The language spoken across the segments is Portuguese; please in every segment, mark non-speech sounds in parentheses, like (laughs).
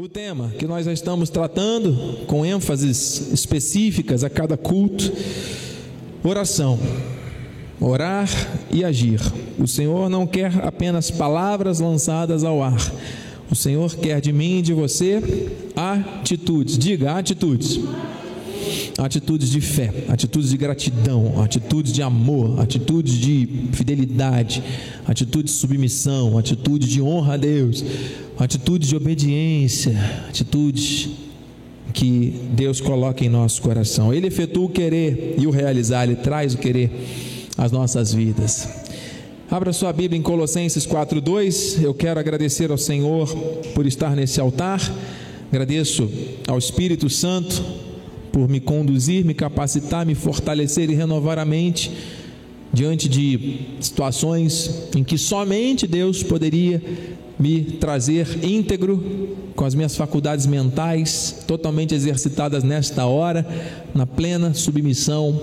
O tema que nós já estamos tratando com ênfases específicas a cada culto: oração. Orar e agir. O Senhor não quer apenas palavras lançadas ao ar. O Senhor quer de mim e de você atitudes. Diga atitudes atitudes de fé, atitudes de gratidão, atitudes de amor, atitudes de fidelidade, atitudes de submissão, atitudes de honra a Deus, atitudes de obediência, atitudes que Deus coloca em nosso coração. Ele efetua o querer e o realizar, ele traz o querer às nossas vidas. Abra sua Bíblia em Colossenses 4:2. Eu quero agradecer ao Senhor por estar nesse altar. Agradeço ao Espírito Santo por me conduzir, me capacitar, me fortalecer e renovar a mente diante de situações em que somente Deus poderia me trazer íntegro, com as minhas faculdades mentais totalmente exercitadas nesta hora, na plena submissão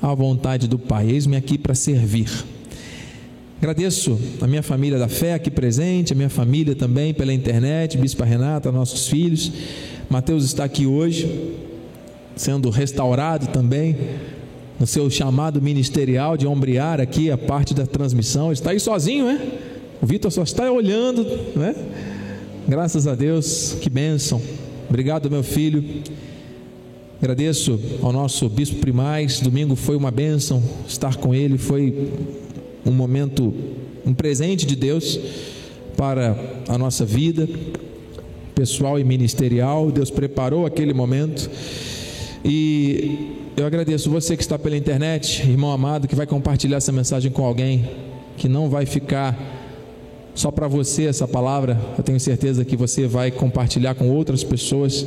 à vontade do Pai. Eis-me aqui para servir. Agradeço a minha família da fé aqui presente, a minha família também pela internet, Bispa Renata, nossos filhos. Mateus está aqui hoje, sendo restaurado também no seu chamado ministerial de ombrear aqui a parte da transmissão. Está aí sozinho, né? O Vitor só está olhando, né? Graças a Deus, que bênção. Obrigado, meu filho. Agradeço ao nosso bispo primaz. Domingo foi uma bênção estar com ele. Foi um momento, um presente de Deus para a nossa vida pessoal e ministerial. Deus preparou aquele momento e eu agradeço você que está pela internet, irmão amado, que vai compartilhar essa mensagem com alguém, que não vai ficar só para você essa palavra. Eu tenho certeza que você vai compartilhar com outras pessoas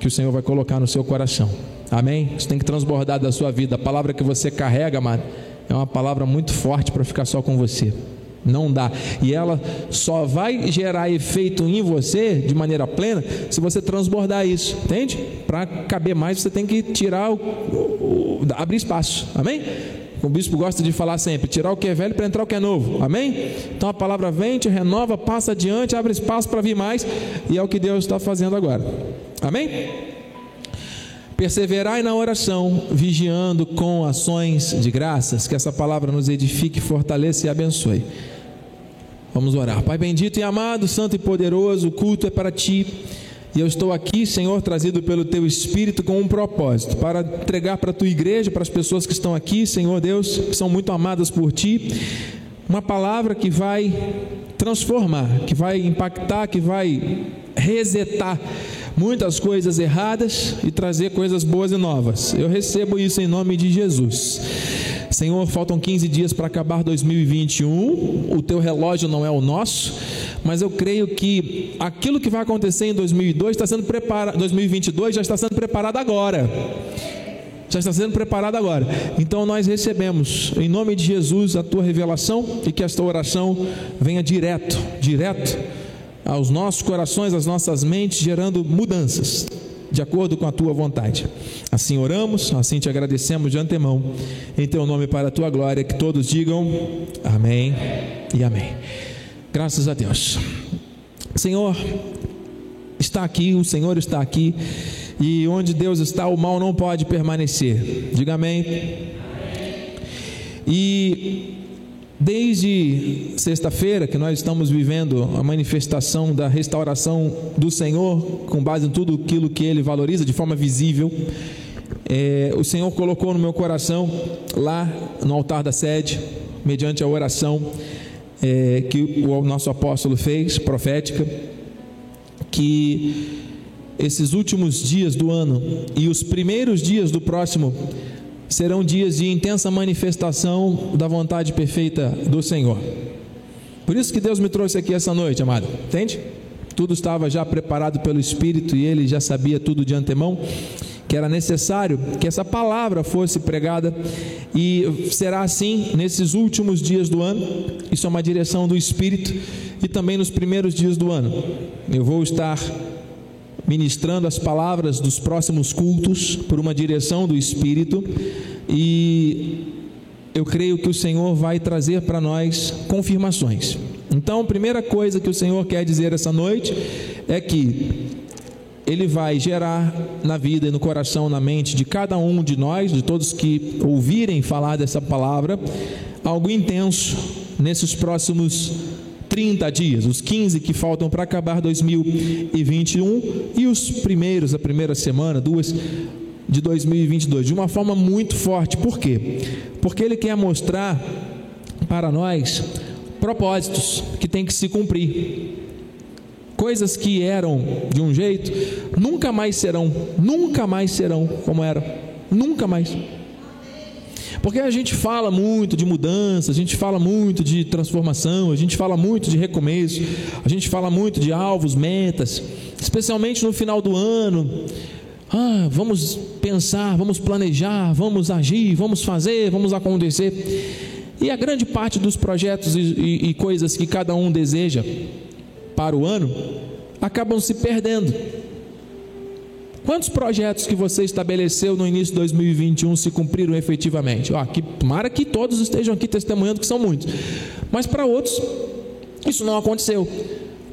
que o Senhor vai colocar no seu coração. Amém? Isso tem que transbordar da sua vida. A palavra que você carrega, amado, é uma palavra muito forte para ficar só com você. Não dá. E ela só vai gerar efeito em você de maneira plena se você transbordar isso, entende? Para caber mais, você tem que tirar o, o, o, abrir espaço. Amém? O bispo gosta de falar sempre: tirar o que é velho para entrar o que é novo. Amém? Então a palavra vem, te renova, passa adiante, abre espaço para vir mais, e é o que Deus está fazendo agora. Amém? Perseverai na oração, vigiando com ações de graças, que essa palavra nos edifique, fortaleça e abençoe. Vamos orar. Pai bendito e amado, santo e poderoso, o culto é para ti. E eu estou aqui, Senhor, trazido pelo teu Espírito com um propósito, para entregar para a tua igreja, para as pessoas que estão aqui, Senhor Deus, que são muito amadas por ti, uma palavra que vai transformar, que vai impactar, que vai resetar muitas coisas erradas e trazer coisas boas e novas. Eu recebo isso em nome de Jesus. Senhor, faltam 15 dias para acabar 2021. O teu relógio não é o nosso, mas eu creio que aquilo que vai acontecer em 2002 está sendo preparado, 2022 já está sendo preparado agora. Já está sendo preparado agora. Então nós recebemos, em nome de Jesus, a tua revelação e que esta oração venha direto, direto aos nossos corações, às nossas mentes, gerando mudanças de acordo com a tua vontade. Assim oramos, assim te agradecemos de antemão, em teu nome para a tua glória, que todos digam amém e amém. Graças a Deus. Senhor, está aqui, o Senhor está aqui, e onde Deus está, o mal não pode permanecer. Diga amém. E Desde sexta-feira que nós estamos vivendo a manifestação da restauração do Senhor, com base em tudo aquilo que Ele valoriza de forma visível, é, o Senhor colocou no meu coração, lá no altar da sede, mediante a oração é, que o nosso apóstolo fez, profética, que esses últimos dias do ano e os primeiros dias do próximo serão dias de intensa manifestação da vontade perfeita do Senhor. Por isso que Deus me trouxe aqui essa noite, amado. Entende? Tudo estava já preparado pelo Espírito e ele já sabia tudo de antemão que era necessário que essa palavra fosse pregada e será assim nesses últimos dias do ano. Isso é uma direção do Espírito e também nos primeiros dias do ano. Eu vou estar ministrando as palavras dos próximos cultos por uma direção do Espírito e eu creio que o Senhor vai trazer para nós confirmações. Então, a primeira coisa que o Senhor quer dizer essa noite é que ele vai gerar na vida e no coração, na mente de cada um de nós, de todos que ouvirem falar dessa palavra, algo intenso nesses próximos 30 dias, os 15 que faltam para acabar 2021 e os primeiros, a primeira semana, duas de 2022, de uma forma muito forte. Por quê? Porque ele quer mostrar para nós propósitos que tem que se cumprir. Coisas que eram de um jeito, nunca mais serão, nunca mais serão como eram, nunca mais. Porque a gente fala muito de mudança, a gente fala muito de transformação, a gente fala muito de recomeço, a gente fala muito de alvos, metas, especialmente no final do ano. Ah, vamos pensar, vamos planejar, vamos agir, vamos fazer, vamos acontecer. E a grande parte dos projetos e, e, e coisas que cada um deseja para o ano acabam se perdendo. Quantos projetos que você estabeleceu no início de 2021 se cumpriram efetivamente? Ó, que, tomara que todos estejam aqui testemunhando que são muitos. Mas para outros, isso não aconteceu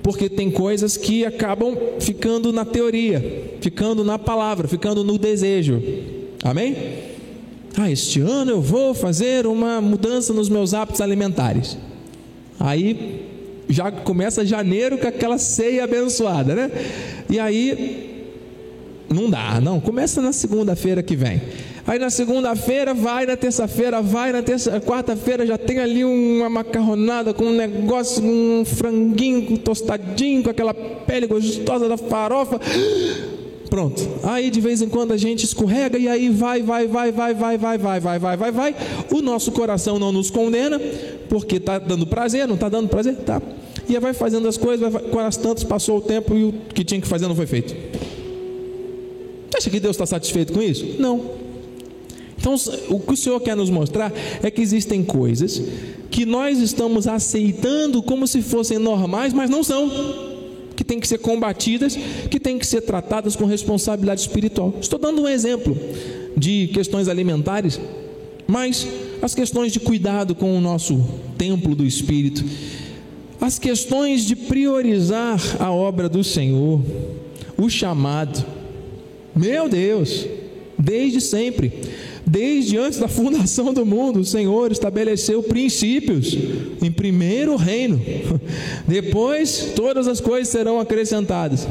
porque tem coisas que acabam ficando na teoria, ficando na palavra, ficando no desejo. Amém? Ah, este ano eu vou fazer uma mudança nos meus hábitos alimentares. Aí já começa janeiro com aquela ceia abençoada, né? E aí não dá, não. Começa na segunda-feira que vem. Aí na segunda-feira vai, na terça-feira vai, na terça, quarta-feira já tem ali uma macarronada com um negócio, um franguinho tostadinho, com aquela pele gostosa da farofa. Pronto. Aí de vez em quando a gente escorrega e aí vai, vai, vai, vai, vai, vai, vai, vai, vai, vai, vai. O nosso coração não nos condena, porque está dando prazer, não está dando prazer? Tá. E aí vai fazendo as coisas, vai, quando as tantas passou o tempo e o que tinha que fazer não foi feito. Você acha que Deus está satisfeito com isso? Não. Então, o que o Senhor quer nos mostrar é que existem coisas que nós estamos aceitando como se fossem normais, mas não são. Que têm que ser combatidas, que têm que ser tratadas com responsabilidade espiritual. Estou dando um exemplo de questões alimentares, mas as questões de cuidado com o nosso templo do Espírito, as questões de priorizar a obra do Senhor, o chamado. Meu Deus, desde sempre. Desde antes da fundação do mundo, o Senhor estabeleceu princípios. Em primeiro reino, depois todas as coisas serão acrescentadas.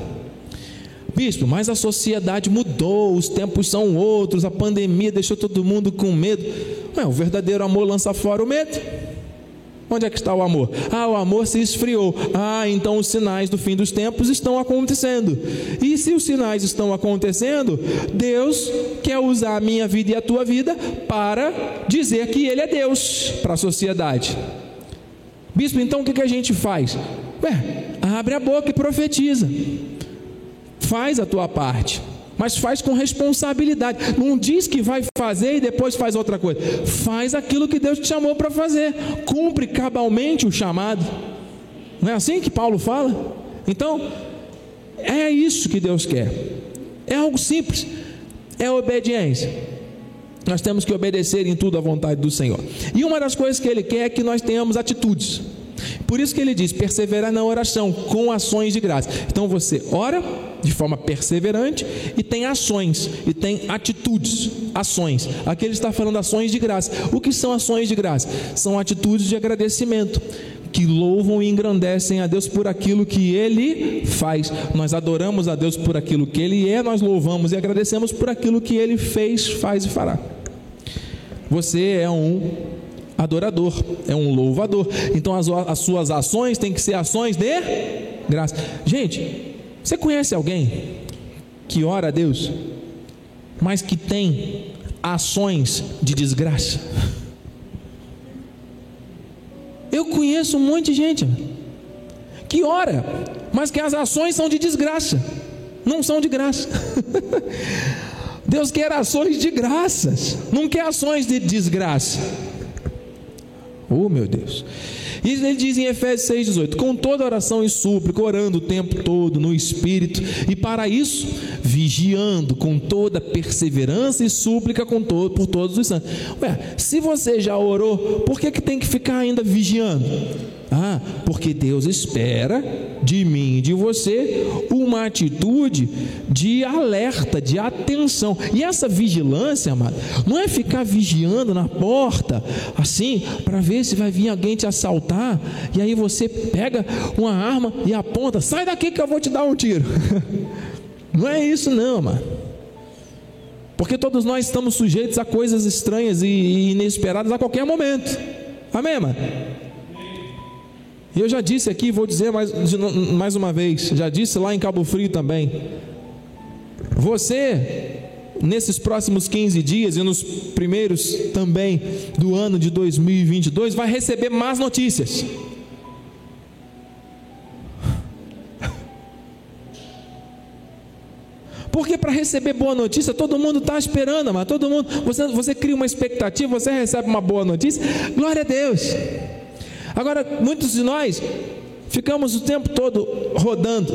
Bispo, mas a sociedade mudou, os tempos são outros, a pandemia deixou todo mundo com medo. Ué, o verdadeiro amor lança fora o medo. Onde é que está o amor? Ah, o amor se esfriou. Ah, então os sinais do fim dos tempos estão acontecendo. E se os sinais estão acontecendo, Deus quer usar a minha vida e a tua vida para dizer que Ele é Deus para a sociedade. Bispo, então o que, a gente faz? Ué, abre a boca e profetiza. Faz a tua parte mas faz com responsabilidade. Não diz que vai fazer e depois faz outra coisa. Faz aquilo que Deus te chamou para fazer. Cumpre cabalmente o chamado. Não é assim que Paulo fala? Então, é isso que Deus quer. É algo simples. É obediência. Nós temos que obedecer em tudo à vontade do Senhor. E uma das coisas que Ele quer é que nós tenhamos atitudes. Por isso que ele diz: perseverar na oração com ações de graça. Então você ora de forma perseverante e tem ações e tem atitudes, ações. Aqui ele está falando ações de graça. O que são ações de graça? São atitudes de agradecimento que louvam e engrandecem a Deus por aquilo que Ele faz. Nós adoramos a Deus por aquilo que Ele é, nós louvamos e agradecemos por aquilo que Ele fez, faz e fará. Você é um adorador, é um louvador. Então as, as suas ações têm que ser ações de graça. Gente, você conhece alguém que ora a Deus, mas que tem ações de desgraça? Eu conheço um monte de gente que ora, mas que as ações são de desgraça, não são de graça. (laughs) Deus quer ações de graças, não quer ações de desgraça. Oh, meu Deus. E ele diz em Efésios 6,18: Com toda oração e súplica, orando o tempo todo no Espírito, e para isso, vigiando com toda perseverança e súplica com todo, por todos os santos. Ué, se você já orou, por que, que tem que ficar ainda vigiando? Ah, porque Deus espera de mim e de você uma atitude de alerta, de atenção. E essa vigilância, amado, não é ficar vigiando na porta, assim, para ver se vai vir alguém te assaltar, e aí você pega uma arma e aponta: sai daqui que eu vou te dar um tiro. (laughs) Não é isso, não, amado. Porque todos nós estamos sujeitos a coisas estranhas e inesperadas a qualquer momento. Amém, mano? E eu já disse aqui, vou dizer mais, mais uma vez, já disse lá em Cabo Frio também. Você, nesses próximos 15 dias e nos primeiros também do ano de 2022, vai receber más notícias. Porque para receber boa notícia, todo mundo está esperando, mas todo mundo, você, você cria uma expectativa, você recebe uma boa notícia, glória a Deus. Agora, muitos de nós ficamos o tempo todo rodando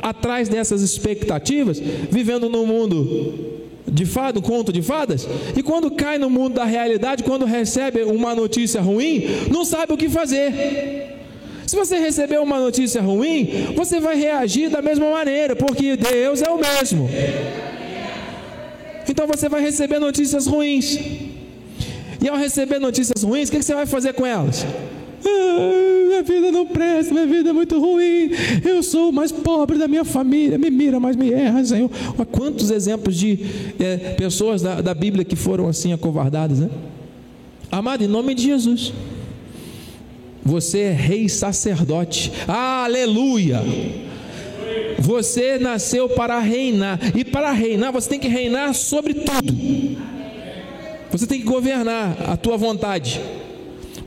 atrás dessas expectativas, vivendo num mundo de fado, conto de fadas, e quando cai no mundo da realidade, quando recebe uma notícia ruim, não sabe o que fazer. Se você receber uma notícia ruim, você vai reagir da mesma maneira, porque Deus é o mesmo. Então você vai receber notícias ruins. E ao receber notícias ruins, o que você vai fazer com elas? Ah, minha vida não presta, minha vida é muito ruim. Eu sou o mais pobre da minha família. Me mira, mas me erra, Senhor. Olha quantos exemplos de é, pessoas da, da Bíblia que foram assim acovardadas, né? Amado, em nome de Jesus. Você é rei sacerdote. Aleluia! Você nasceu para reinar. E para reinar, você tem que reinar sobre tudo. Você tem que governar a tua vontade.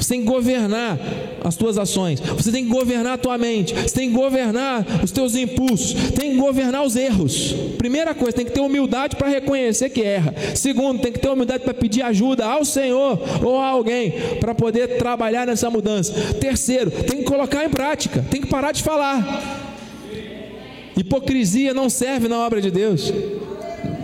Você tem que governar as tuas ações. Você tem que governar a tua mente. Você tem que governar os teus impulsos. Tem que governar os erros. Primeira coisa, tem que ter humildade para reconhecer que erra. Segundo, tem que ter humildade para pedir ajuda ao Senhor ou a alguém para poder trabalhar nessa mudança. Terceiro, tem que colocar em prática. Tem que parar de falar. Hipocrisia não serve na obra de Deus.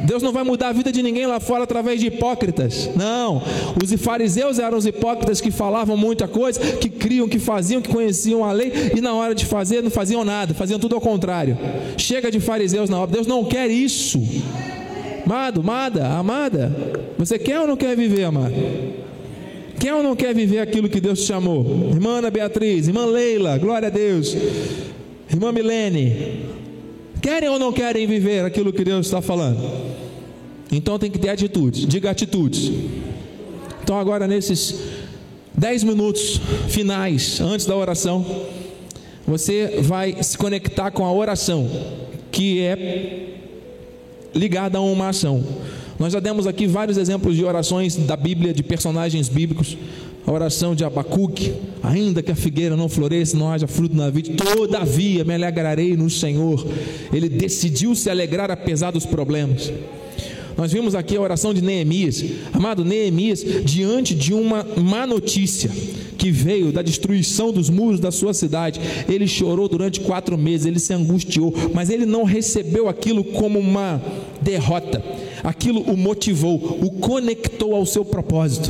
Deus não vai mudar a vida de ninguém lá fora através de hipócritas. Não. Os fariseus eram os hipócritas que falavam muita coisa, que criam, que faziam, que conheciam a lei e na hora de fazer não faziam nada, faziam tudo ao contrário. Chega de fariseus na obra. Deus não quer isso. Amado, amada, amada, você quer ou não quer viver, amado? Quer ou não quer viver aquilo que Deus te chamou? Irmã Ana Beatriz, irmã Leila, glória a Deus. Irmã Milene, Querem ou não querem viver aquilo que Deus está falando? Então tem que ter atitudes. Diga atitudes. Então agora nesses dez minutos finais antes da oração, você vai se conectar com a oração, que é ligada a uma ação. Nós já demos aqui vários exemplos de orações da Bíblia, de personagens bíblicos a oração de Abacuque, ainda que a figueira não floresça, não haja fruto na vida, todavia me alegrarei no Senhor. Ele decidiu se alegrar apesar dos problemas. Nós vimos aqui a oração de Neemias. Amado Neemias, diante de uma má notícia que veio da destruição dos muros da sua cidade, ele chorou durante quatro meses, ele se angustiou, mas ele não recebeu aquilo como uma derrota. Aquilo o motivou, o conectou ao seu propósito.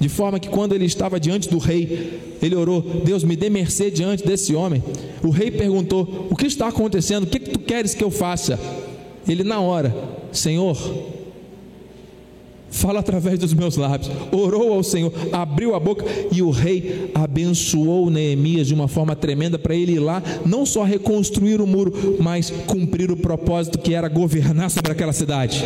De forma que quando ele estava diante do rei, ele orou: Deus, me dê mercê diante desse homem. O rei perguntou: O que está acontecendo? O que, que tu queres que eu faça? Ele, na hora, Senhor, fala através dos meus lábios. Orou ao Senhor, abriu a boca e o rei abençoou Neemias de uma forma tremenda para ele ir lá, não só reconstruir o muro, mas cumprir o propósito que era governar sobre aquela cidade.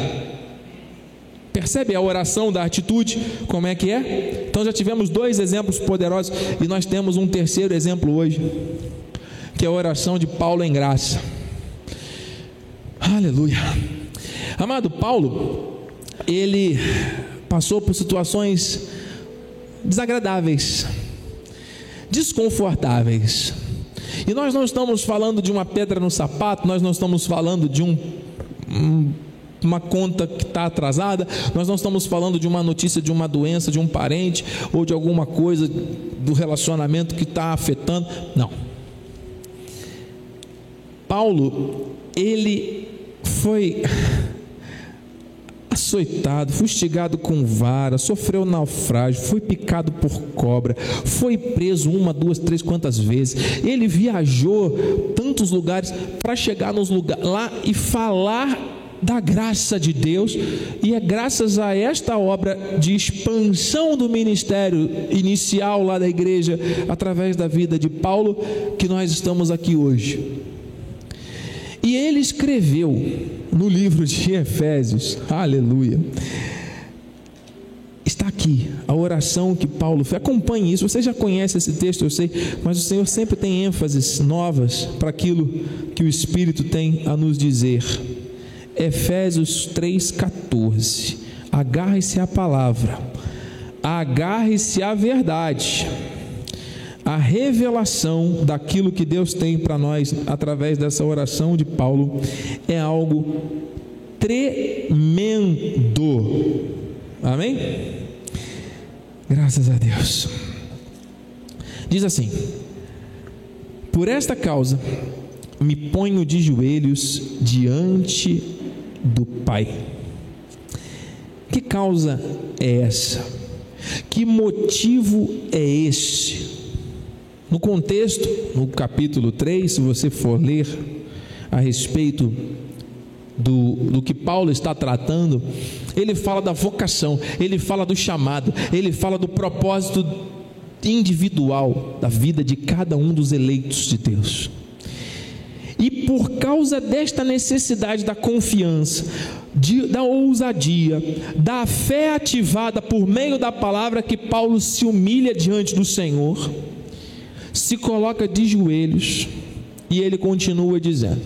Percebe a oração da atitude, como é que é? Então já tivemos dois exemplos poderosos e nós temos um terceiro exemplo hoje, que é a oração de Paulo em graça. Aleluia. Amado Paulo, ele passou por situações desagradáveis, desconfortáveis. E nós não estamos falando de uma pedra no sapato, nós não estamos falando de um, um uma conta que está atrasada, nós não estamos falando de uma notícia de uma doença, de um parente ou de alguma coisa do relacionamento que está afetando. Não. Paulo, ele foi açoitado, fustigado com vara, sofreu naufrágio, foi picado por cobra, foi preso uma, duas, três, quantas vezes. Ele viajou tantos lugares para chegar nos lugares lá e falar da graça de Deus, e é graças a esta obra de expansão do ministério inicial lá da igreja, através da vida de Paulo, que nós estamos aqui hoje. E ele escreveu no livro de Efésios, aleluia. Está aqui a oração que Paulo fez. Acompanhe isso. Você já conhece esse texto, eu sei, mas o Senhor sempre tem ênfases novas para aquilo que o Espírito tem a nos dizer. Efésios 3,14. Agarre-se à palavra, agarre-se à verdade a revelação daquilo que Deus tem para nós através dessa oração de Paulo é algo tremendo. Amém? Graças a Deus. Diz assim: Por esta causa me ponho de joelhos diante do Pai. Que causa é essa? Que motivo é este? No contexto, no capítulo 3, se você for ler a respeito do, do que Paulo está tratando, ele fala da vocação, ele fala do chamado, ele fala do propósito individual da vida de cada um dos eleitos de Deus. E por causa desta necessidade da confiança, de, da ousadia, da fé ativada por meio da palavra que Paulo se humilha diante do Senhor, se coloca de joelhos e ele continua dizendo: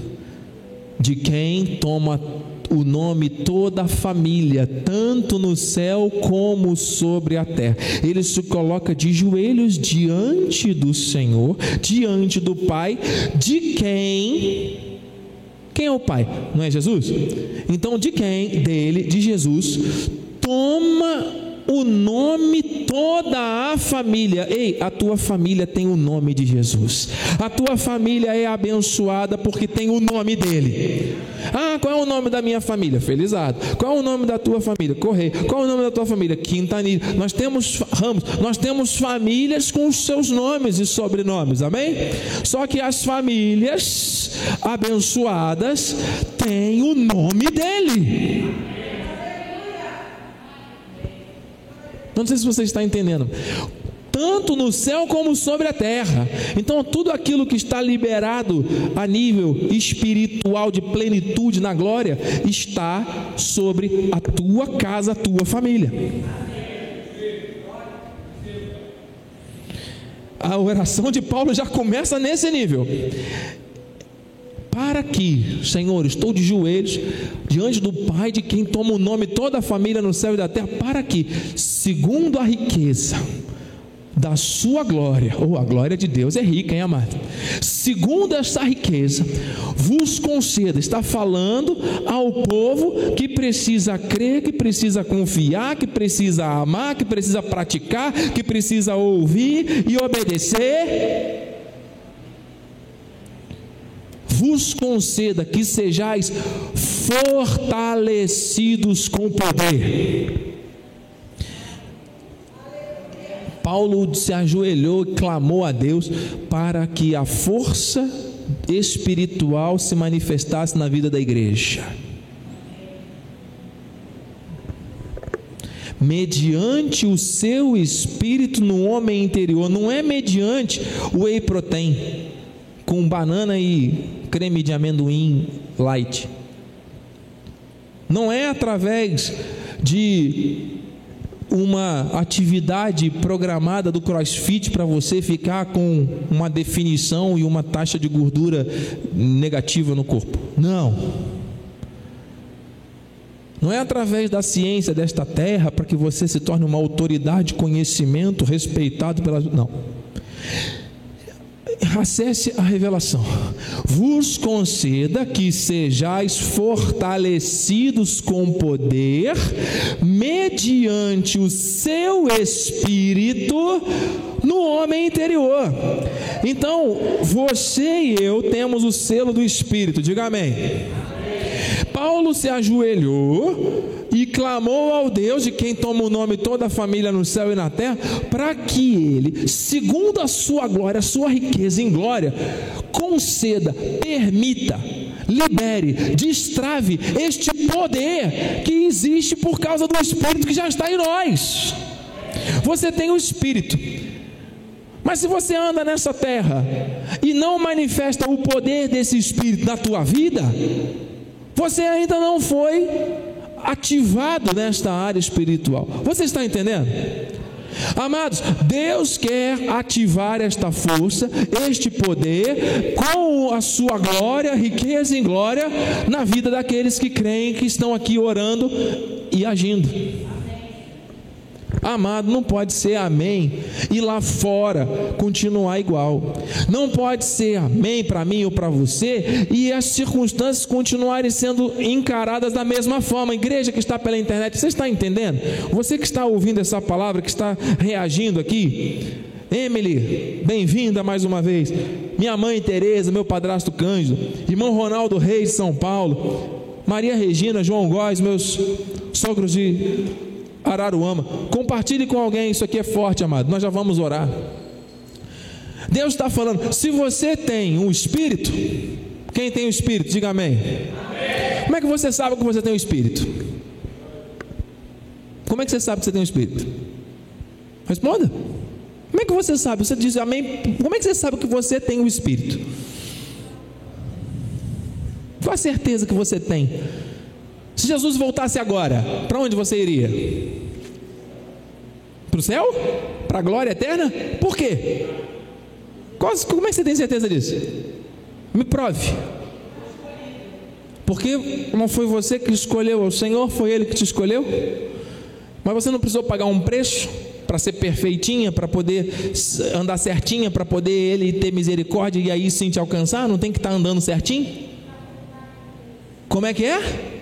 De quem toma o nome toda a família, tanto no céu como sobre a terra. Ele se coloca de joelhos diante do Senhor, diante do Pai, de quem quem é o Pai? Não é Jesus? Então, de quem? Dele, de Jesus, toma o nome toda a família. Ei, a tua família tem o nome de Jesus. A tua família é abençoada porque tem o nome dele. Ah, qual é o nome da minha família? Felizado. Qual é o nome da tua família? Correio. Qual é o nome da tua família? Quintanilha. Nós temos ramos, nós temos famílias com os seus nomes e sobrenomes. Amém? Só que as famílias abençoadas têm o nome dele. Não sei se você está entendendo. Tanto no céu como sobre a terra. Então, tudo aquilo que está liberado a nível espiritual de plenitude na glória está sobre a tua casa, a tua família. A oração de Paulo já começa nesse nível para que, Senhor, estou de joelhos diante do Pai de quem toma o nome toda a família no céu e da terra, para que, segundo a riqueza da sua glória, ou oh, a glória de Deus é rica, hein, amado? Segundo essa riqueza, vos conceda, está falando ao povo que precisa crer, que precisa confiar, que precisa amar, que precisa praticar, que precisa ouvir e obedecer vos conceda que sejais fortalecidos com poder. Paulo se ajoelhou e clamou a Deus para que a força espiritual se manifestasse na vida da igreja. Mediante o seu espírito no homem interior, não é mediante o whey protein com banana e creme de amendoim light. Não é através de uma atividade programada do CrossFit para você ficar com uma definição e uma taxa de gordura negativa no corpo. Não. Não é através da ciência desta terra para que você se torne uma autoridade, conhecimento respeitado pela. Não acesse a revelação, vos conceda que sejais fortalecidos com poder, mediante o seu espírito no homem interior. Então, você e eu temos o selo do Espírito, diga amém. Paulo se ajoelhou e clamou ao Deus de quem toma o nome toda a família no céu e na terra, para que ele, segundo a sua glória, a sua riqueza em glória, conceda, permita, libere, destrave este poder que existe por causa do Espírito que já está em nós. Você tem o Espírito. Mas se você anda nessa terra e não manifesta o poder desse Espírito na tua vida, você ainda não foi ativado nesta área espiritual. Você está entendendo? Amados, Deus quer ativar esta força, este poder, com a sua glória, riqueza em glória, na vida daqueles que creem, que estão aqui orando e agindo. Amado, não pode ser amém e lá fora continuar igual. Não pode ser amém para mim ou para você e as circunstâncias continuarem sendo encaradas da mesma forma. Igreja que está pela internet, você está entendendo? Você que está ouvindo essa palavra, que está reagindo aqui, Emily, bem-vinda mais uma vez. Minha mãe Tereza, meu padrasto Cândido, irmão Ronaldo Reis de São Paulo, Maria Regina, João Góes, meus sogros de Araruama. Compartilhe com alguém, isso aqui é forte, amado. Nós já vamos orar. Deus está falando, se você tem um espírito, quem tem o um espírito, diga amém. amém. Como é que você sabe que você tem o um espírito? Como é que você sabe que você tem o um espírito? Responda. Como é que você sabe? Você diz amém. Como é que você sabe que você tem o espírito? Qual a certeza que você tem? Se Jesus voltasse agora, para onde você iria? Para o céu? Para a glória eterna? Por quê? Como é que você tem certeza disso? Me prove. Porque não foi você que escolheu, o Senhor foi Ele que te escolheu. Mas você não precisou pagar um preço para ser perfeitinha, para poder andar certinha, para poder Ele ter misericórdia e aí sim te alcançar. Não tem que estar tá andando certinho? Como é que é?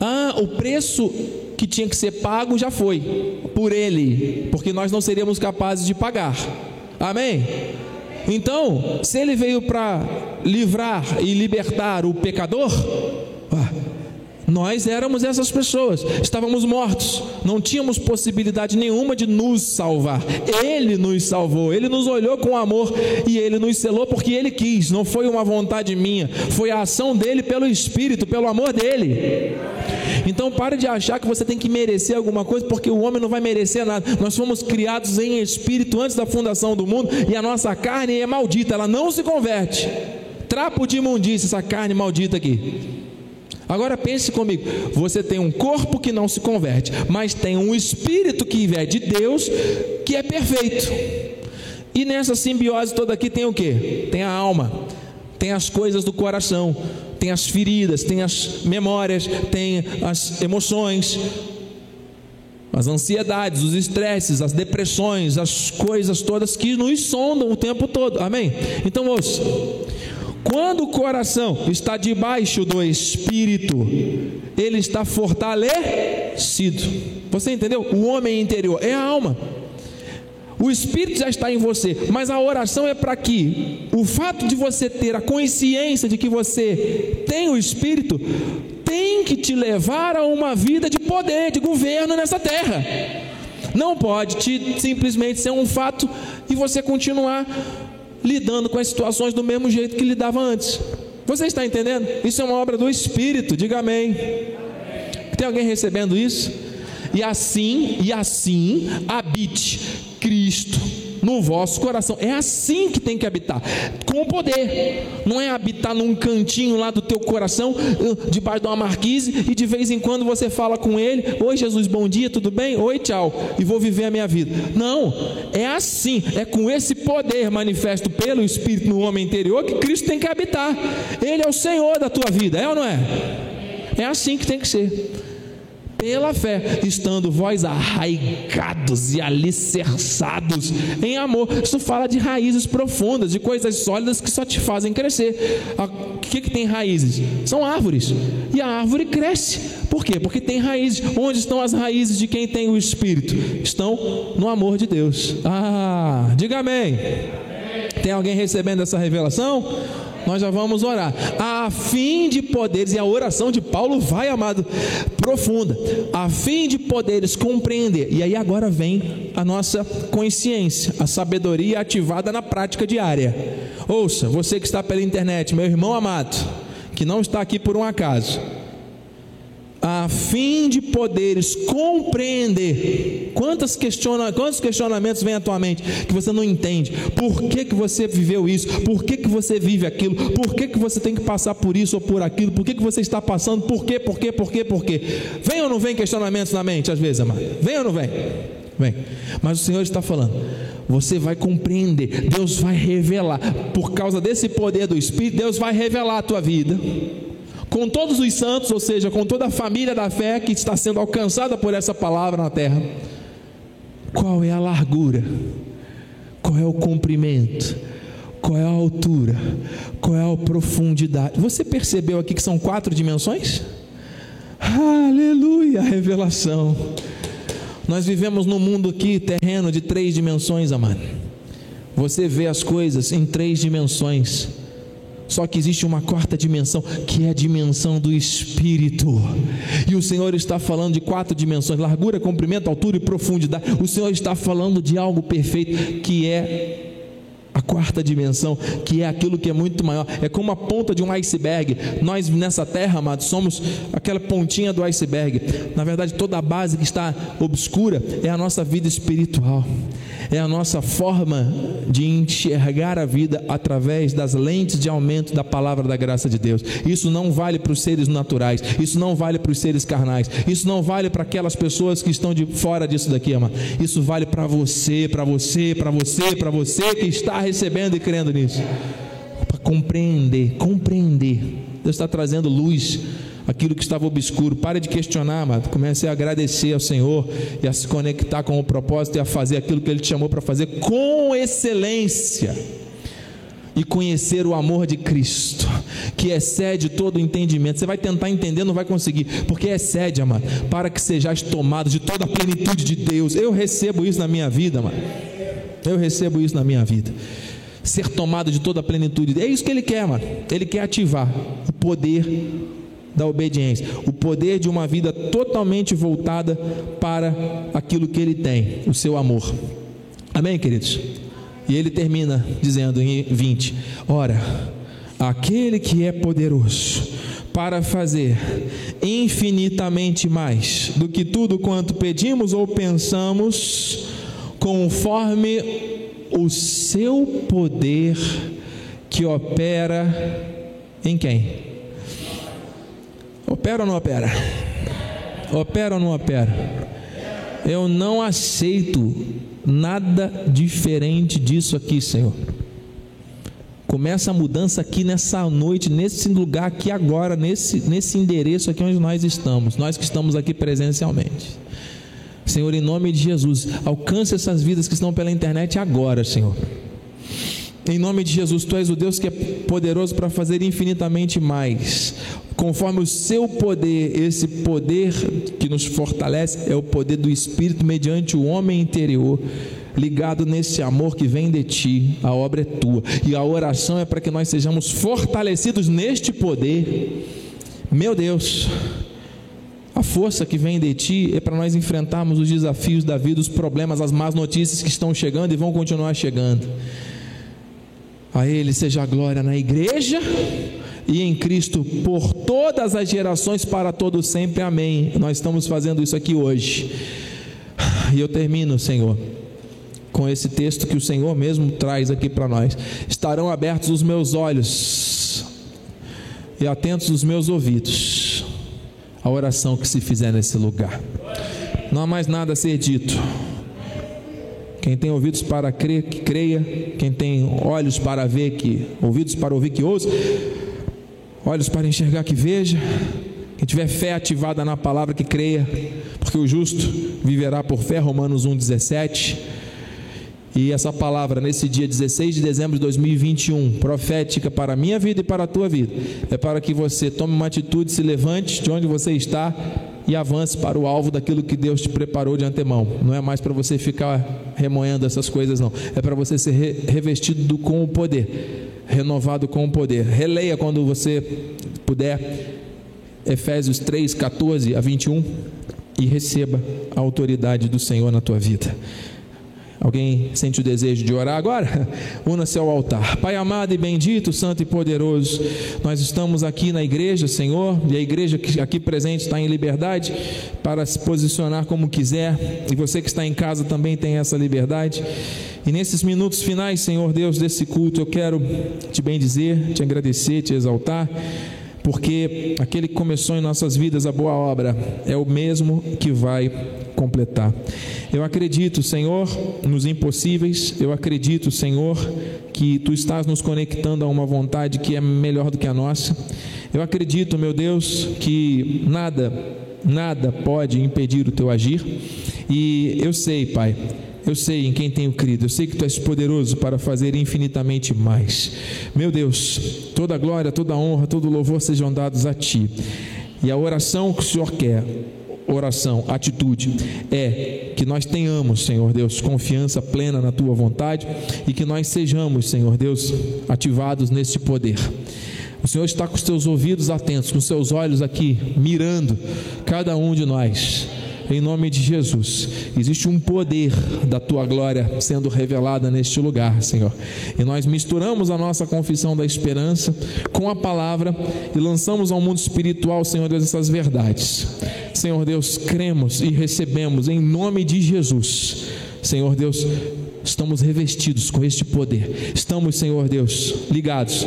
Ah, o preço que tinha que ser pago já foi por ele, porque nós não seríamos capazes de pagar. Amém? Então, se ele veio para livrar e libertar o pecador, ah, nós éramos essas pessoas, estávamos mortos, não tínhamos possibilidade nenhuma de nos salvar. Ele nos salvou, ele nos olhou com amor e ele nos selou porque ele quis, não foi uma vontade minha, foi a ação dele pelo Espírito, pelo amor dele. Então pare de achar que você tem que merecer alguma coisa, porque o homem não vai merecer nada. Nós fomos criados em espírito antes da fundação do mundo e a nossa carne é maldita, ela não se converte. Trapo de imundícia, essa carne maldita aqui. Agora pense comigo: você tem um corpo que não se converte, mas tem um espírito que vem de Deus que é perfeito. E nessa simbiose toda aqui tem o que? Tem a alma, tem as coisas do coração, tem as feridas, tem as memórias, tem as emoções, as ansiedades, os estresses, as depressões, as coisas todas que nos sondam o tempo todo. Amém? Então ouça. Quando o coração está debaixo do espírito, ele está fortalecido. Você entendeu? O homem interior é a alma. O espírito já está em você, mas a oração é para que o fato de você ter a consciência de que você tem o espírito tem que te levar a uma vida de poder, de governo nessa terra. Não pode te, simplesmente ser um fato e você continuar lidando com as situações do mesmo jeito que lidava antes. Você está entendendo? Isso é uma obra do Espírito, diga amém. Tem alguém recebendo isso? E assim, e assim habite Cristo no vosso coração. É assim que tem que habitar, com poder. Não é habitar num cantinho lá do teu coração, debaixo de uma marquise, e de vez em quando você fala com ele: Oi, Jesus, bom dia, tudo bem? Oi, tchau, e vou viver a minha vida. Não, é assim, é com esse poder manifesto pelo Espírito no homem interior que Cristo tem que habitar. Ele é o Senhor da tua vida, é ou não é? É assim que tem que ser pela fé, estando vós arraigados e alicerçados em amor. Isso fala de raízes profundas, de coisas sólidas que só te fazem crescer. O que, que tem raízes? São árvores. E a árvore cresce. Por quê? Porque tem raízes. Onde estão as raízes de quem tem o Espírito? Estão no amor de Deus. Ah, diga amém. Tem alguém recebendo essa revelação? Nós já vamos orar. A fim de poderes, e a oração de Paulo vai, amado, profunda. A fim de poderes compreender. E aí agora vem a nossa consciência, a sabedoria ativada na prática diária. Ouça, você que está pela internet, meu irmão amado, que não está aqui por um acaso a fim de poderes compreender. Quantos, questiona, quantos questionamentos vêm à tua mente que você não entende? Por que, que você viveu isso? Por que, que você vive aquilo? Por que, que você tem que passar por isso ou por aquilo? Por que, que você está passando? Por quê? Por quê? Por quê? Por quê? Vem ou não vem questionamentos na mente às vezes, amado? Vem ou não vem? Vem. Mas o Senhor está falando. Você vai compreender. Deus vai revelar. Por causa desse poder do Espírito, Deus vai revelar a tua vida com todos os santos, ou seja, com toda a família da fé que está sendo alcançada por essa palavra na terra. Qual é a largura? Qual é o comprimento? Qual é a altura? Qual é a profundidade? Você percebeu aqui que são quatro dimensões? Aleluia, revelação. Nós vivemos num mundo aqui terreno de três dimensões, amado. Você vê as coisas em três dimensões. Só que existe uma quarta dimensão, que é a dimensão do espírito. E o Senhor está falando de quatro dimensões: largura, comprimento, altura e profundidade. O Senhor está falando de algo perfeito, que é quarta dimensão, que é aquilo que é muito maior, é como a ponta de um iceberg. Nós nessa terra, amados, somos aquela pontinha do iceberg. Na verdade, toda a base que está obscura é a nossa vida espiritual é a nossa forma de enxergar a vida através das lentes de aumento da palavra da graça de Deus. Isso não vale para os seres naturais, isso não vale para os seres carnais, isso não vale para aquelas pessoas que estão de fora disso daqui, ama. Isso vale para você, para você, para você, para você que está recebendo e crendo nisso. Para compreender, compreender. Deus está trazendo luz aquilo que estava obscuro. Pare de questionar, amado. Comece a agradecer ao Senhor e a se conectar com o propósito e a fazer aquilo que Ele te chamou para fazer com excelência. E conhecer o amor de Cristo, que excede todo entendimento. Você vai tentar entender, não vai conseguir, porque excede, amado, para que sejais tomados de toda a plenitude de Deus. Eu recebo isso na minha vida, amado. Eu recebo isso na minha vida ser tomado de toda a plenitude. É isso que ele quer, mano. Ele quer ativar o poder da obediência, o poder de uma vida totalmente voltada para aquilo que ele tem, o seu amor. Amém, queridos? E ele termina dizendo em 20: Ora, aquele que é poderoso para fazer infinitamente mais do que tudo quanto pedimos ou pensamos, conforme o seu poder que opera em quem? Opera ou não opera? Opera ou não opera? Eu não aceito nada diferente disso aqui, Senhor. Começa a mudança aqui nessa noite, nesse lugar aqui agora, nesse, nesse endereço aqui onde nós estamos, nós que estamos aqui presencialmente. Senhor, em nome de Jesus, alcance essas vidas que estão pela internet agora, Senhor. Em nome de Jesus, Tu és o Deus que é poderoso para fazer infinitamente mais conforme o seu poder, esse poder que nos fortalece é o poder do Espírito mediante o homem interior, ligado nesse amor que vem de ti, a obra é tua, e a oração é para que nós sejamos fortalecidos neste poder. Meu Deus, a força que vem de ti é para nós enfrentarmos os desafios da vida, os problemas, as más notícias que estão chegando e vão continuar chegando. A Ele seja a glória na igreja e em Cristo por todas as gerações para todo sempre. Amém. Nós estamos fazendo isso aqui hoje. E eu termino, Senhor, com esse texto que o Senhor mesmo traz aqui para nós. Estarão abertos os meus olhos e atentos os meus ouvidos à oração que se fizer nesse lugar. Não há mais nada a ser dito. Quem tem ouvidos para crer, que creia. Quem tem olhos para ver, que ouvidos para ouvir, que ouça olhos para enxergar que veja, quem tiver fé ativada na palavra que creia, porque o justo viverá por fé, Romanos 1,17. E essa palavra, nesse dia 16 de dezembro de 2021, profética para a minha vida e para a tua vida, é para que você tome uma atitude, se levante de onde você está e avance para o alvo daquilo que Deus te preparou de antemão. Não é mais para você ficar remoendo essas coisas, não. É para você ser revestido com o poder renovado com o poder. Releia quando você puder Efésios 3, 14 a 21 e receba a autoridade do Senhor na tua vida. Alguém sente o desejo de orar agora? (laughs) Una-se ao altar. Pai amado e bendito, santo e poderoso, nós estamos aqui na igreja, Senhor, e a igreja aqui presente está em liberdade para se posicionar como quiser, e você que está em casa também tem essa liberdade. E nesses minutos finais, Senhor Deus, desse culto, eu quero te bendizer, te agradecer, te exaltar porque aquele que começou em nossas vidas a boa obra é o mesmo que vai completar. Eu acredito, Senhor, nos impossíveis, eu acredito, Senhor, que tu estás nos conectando a uma vontade que é melhor do que a nossa. Eu acredito, meu Deus, que nada, nada pode impedir o teu agir. E eu sei, Pai, eu sei em quem tenho crido, eu sei que tu és poderoso para fazer infinitamente mais. Meu Deus, toda glória, toda honra, todo louvor sejam dados a ti. E a oração que o Senhor quer, oração, atitude, é que nós tenhamos, Senhor Deus, confiança plena na tua vontade e que nós sejamos, Senhor Deus, ativados nesse poder. O Senhor está com os teus ouvidos atentos, com os seus olhos aqui, mirando cada um de nós em nome de Jesus. Existe um poder da tua glória sendo revelada neste lugar, Senhor. E nós misturamos a nossa confissão da esperança com a palavra e lançamos ao mundo espiritual, Senhor Deus, essas verdades. Senhor Deus, cremos e recebemos em nome de Jesus. Senhor Deus, estamos revestidos com este poder. Estamos, Senhor Deus, ligados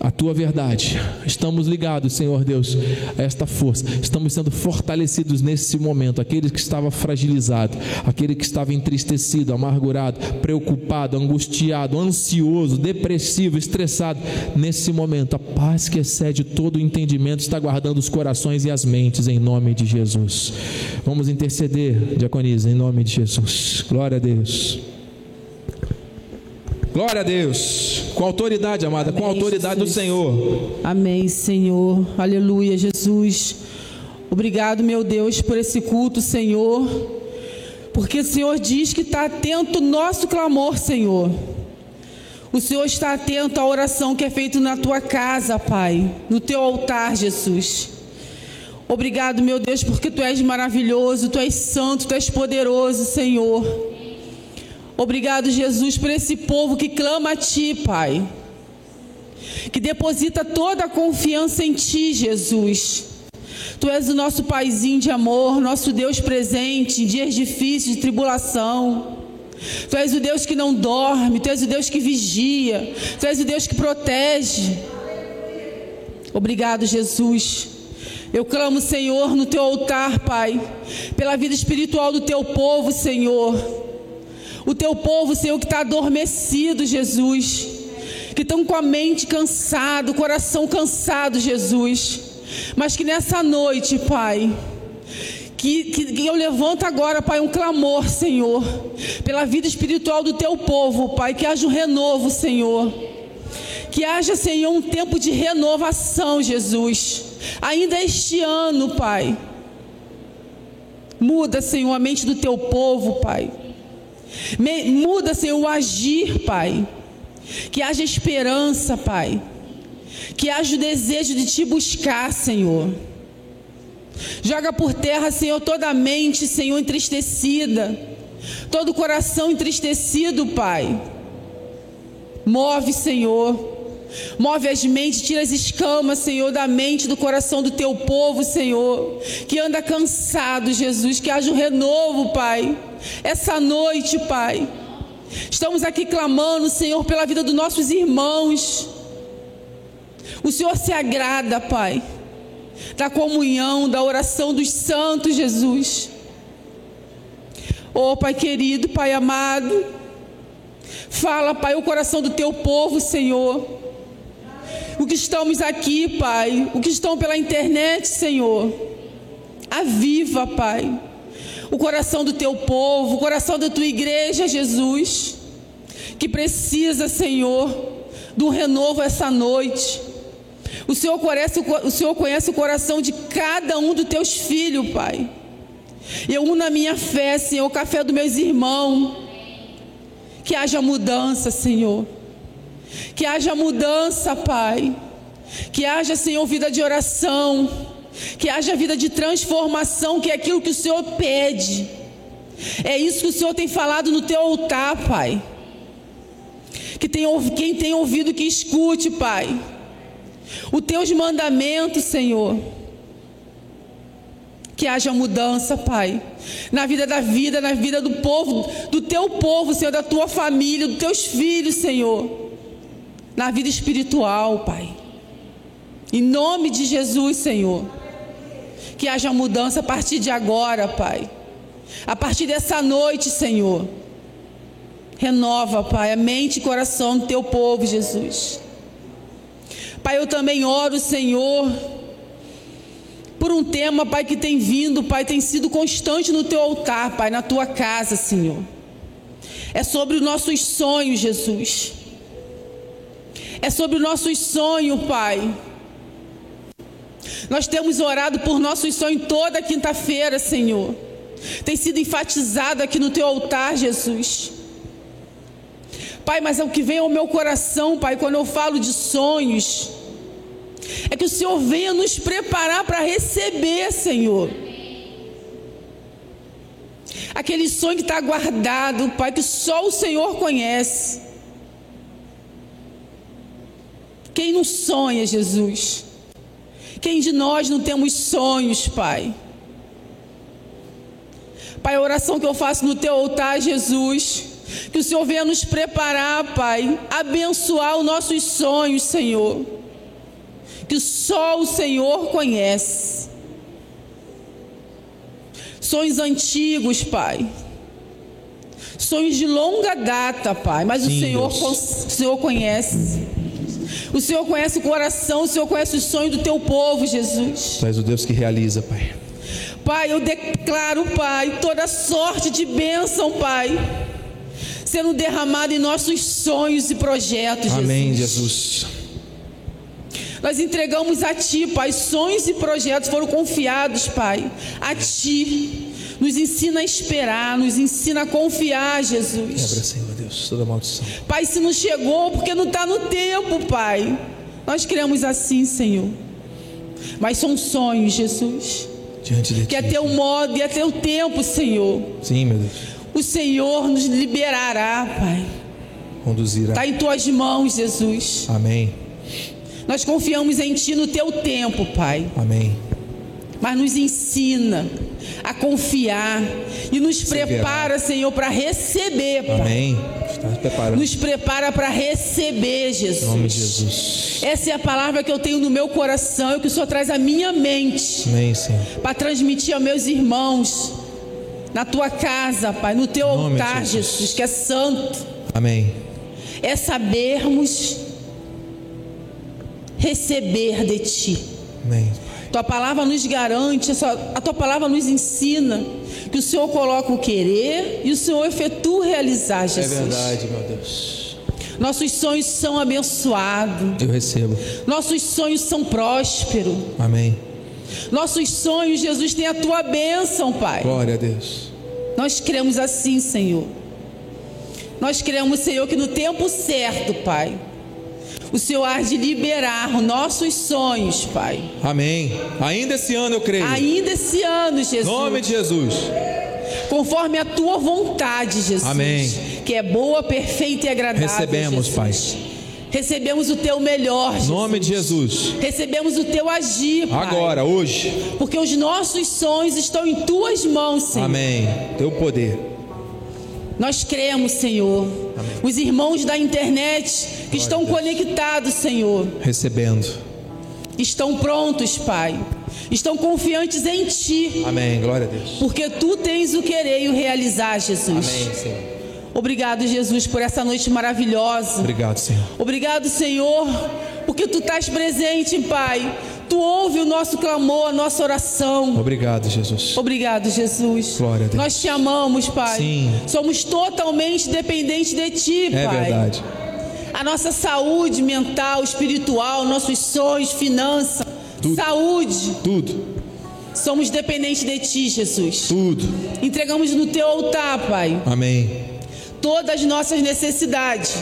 a tua verdade. Estamos ligados, Senhor Deus, a esta força. Estamos sendo fortalecidos nesse momento. Aquele que estava fragilizado, aquele que estava entristecido, amargurado, preocupado, angustiado, ansioso, depressivo, estressado. Nesse momento, a paz que excede todo o entendimento está guardando os corações e as mentes em nome de Jesus. Vamos interceder, diaconisa, em nome de Jesus. Glória a Deus. Glória a Deus. Com autoridade, amada, Amém, com autoridade Jesus. do Senhor. Amém, Senhor. Aleluia, Jesus. Obrigado, meu Deus, por esse culto, Senhor. Porque o Senhor diz que está atento ao nosso clamor, Senhor. O Senhor está atento à oração que é feita na tua casa, Pai, no teu altar, Jesus. Obrigado, meu Deus, porque tu és maravilhoso, tu és santo, tu és poderoso, Senhor. Obrigado, Jesus, por esse povo que clama a Ti, Pai. Que deposita toda a confiança em Ti, Jesus. Tu és o nosso paizinho de amor, nosso Deus presente em dias difíceis de tribulação. Tu és o Deus que não dorme, Tu és o Deus que vigia, Tu és o Deus que protege. Obrigado, Jesus. Eu clamo, Senhor, no Teu altar, Pai, pela vida espiritual do Teu povo, Senhor. O teu povo, Senhor, que está adormecido, Jesus. Que estão com a mente cansada, o coração cansado, Jesus. Mas que nessa noite, Pai, que, que, que, eu levanto agora, Pai, um clamor, Senhor, pela vida espiritual do teu povo, Pai, que haja um renovo, Senhor. Que haja, Senhor, um tempo de renovação, Jesus. Ainda este ano, Pai. Muda, Senhor, a mente do teu povo, Pai. Muda, Senhor, o agir, Pai. Que haja esperança, Pai. Que haja o desejo de te buscar, Senhor. Joga por terra, Senhor, toda a mente, Senhor, entristecida. Todo o coração entristecido, Pai. Move, Senhor. Move as mentes, tira as escamas, Senhor, da mente, do coração do teu povo, Senhor, que anda cansado, Jesus, que haja um renovo, Pai. Essa noite, Pai, estamos aqui clamando, Senhor, pela vida dos nossos irmãos. O Senhor se agrada, Pai, da comunhão, da oração dos santos, Jesus. Oh, Pai querido, Pai amado, fala, Pai, o coração do teu povo, Senhor o que estamos aqui, Pai, o que estão pela internet, Senhor. Aviva, Pai, o coração do teu povo, o coração da tua igreja, Jesus, que precisa, Senhor, do renovo essa noite. O Senhor conhece, o Senhor conhece o coração de cada um dos teus filhos, Pai. Eu uno a minha fé, Senhor, o café dos meus irmãos. Que haja mudança, Senhor Que haja mudança, Pai. Que haja, Senhor, vida de oração. Que haja vida de transformação, que é aquilo que o Senhor pede. É isso que o Senhor tem falado no teu altar, Pai. Que tem, quem tem ouvido que escute, Pai. Os teus mandamentos, Senhor. Que haja mudança, Pai. Na vida da vida, na vida do povo, do teu povo, Senhor, da tua família, dos teus filhos, Senhor. Na vida espiritual, Pai. Em nome de Jesus, Senhor. Que haja mudança a partir de agora, Pai. A partir dessa noite, Senhor. Renova, Pai, a mente e coração do teu povo, Jesus. Pai, eu também oro, Senhor, por um tema, Pai, que tem vindo, Pai, tem sido constante no teu altar, Pai, na tua casa, Senhor. É sobre os nossos sonhos, Jesus. É sobre os nossos sonhos, Pai. Nós temos orado por nossos sonhos toda quinta-feira, Senhor. Tem sido enfatizado aqui no teu altar, Jesus. Pai, mas é o que vem ao meu coração, Pai, quando eu falo de sonhos, é que o Senhor venha nos preparar para receber, Senhor. Aquele sonho que está guardado, Pai, que só o Senhor conhece. Quem não sonha, Jesus? Quem de nós não temos sonhos, Pai? Pai, a oração que eu faço no teu altar, Jesus, que o Senhor venha nos preparar, Pai, abençoar os nossos sonhos, Senhor, que só o Senhor conhece. Sonhos antigos, Pai. Sonhos de longa data, Pai, mas Sim, o Senhor, o Senhor conhece. O Senhor conhece o coração, o Senhor conhece os sonhos do teu povo, Jesus. Tu és o Deus que realiza, Pai. Pai, eu declaro, Pai, toda sorte de bênção, Pai, sendo derramada em nossos sonhos e projetos, Jesus. Amém, Jesus. Nós entregamos a Ti, Pai, sonhos e projetos foram confiados, Pai, a Ti. Nos ensina a esperar, nos ensina a confiar, Jesus. Quebra, Senhor Deus, toda maldição. Pai, se não chegou, porque não está no tempo, Pai. Nós cremos assim, Senhor. Mas são sonhos, Jesus diante de que é teu modo e é teu tempo, Senhor. Sim, meu Deus. O Senhor nos liberará, Pai. Conduzirá. Está em tuas mãos, Jesus. Amém. Nós confiamos em Ti no teu tempo, Pai. Amém. Mas nos ensina a confiar e nos prepara, Senhor, para receber, Pai. Amém. Nos prepara para receber, Jesus. Em nome de Jesus. Essa é a palavra que eu tenho no meu coração e que o Senhor traz à minha mente. Amém, Senhor. Para transmitir aos meus irmãos na tua casa, Pai, no teu altar, Jesus. Jesus, que é santo. Amém. É sabermos receber de ti. Amém. Tua palavra nos garante, a tua palavra nos ensina que o Senhor coloca o querer e o Senhor efetua realizar, Jesus. É verdade, meu Deus. Nossos sonhos são abençoados. Eu recebo. Nossos sonhos são prósperos. Amém. Nossos sonhos, Jesus, tem a tua bênção, Pai. Glória a Deus. Nós cremos assim, Senhor. Nós cremos, Senhor, que no tempo certo, Pai, o Senhor há de liberar nossos sonhos, Pai. Amém. Ainda esse ano eu creio. Ainda esse ano, Jesus. Em nome de Jesus. Conforme a tua vontade, Jesus. Amém. Que é boa, perfeita e agradável. Recebemos, Jesus. Pai. Recebemos o teu melhor, Jesus. Em nome de Jesus. Recebemos o teu agir, Pai. Agora, hoje. Porque os nossos sonhos estão em tuas mãos, Senhor. Amém. Teu poder. Nós cremos, Senhor. Amém. Os irmãos da internet que Glória estão conectados, Senhor. Recebendo. Estão prontos, Pai. Estão confiantes em Ti. Amém. Glória a Deus. Porque Tu tens o querer e o realizar, Jesus. Amém, Senhor. Obrigado, Jesus, por essa noite maravilhosa. Obrigado, Senhor. Obrigado, Senhor, porque Tu estás presente, Pai. Tu ouve o nosso clamor, a nossa oração. Obrigado, Jesus. Obrigado, Jesus. Glória a Deus. Nós te amamos, Pai. Sim. Somos totalmente dependentes de Ti, é Pai. É verdade. A nossa saúde mental, espiritual, nossos sonhos, finanças, saúde. Tudo. Somos dependentes de Ti, Jesus. Tudo. Entregamos no Teu altar, Pai. Amém. Todas as nossas necessidades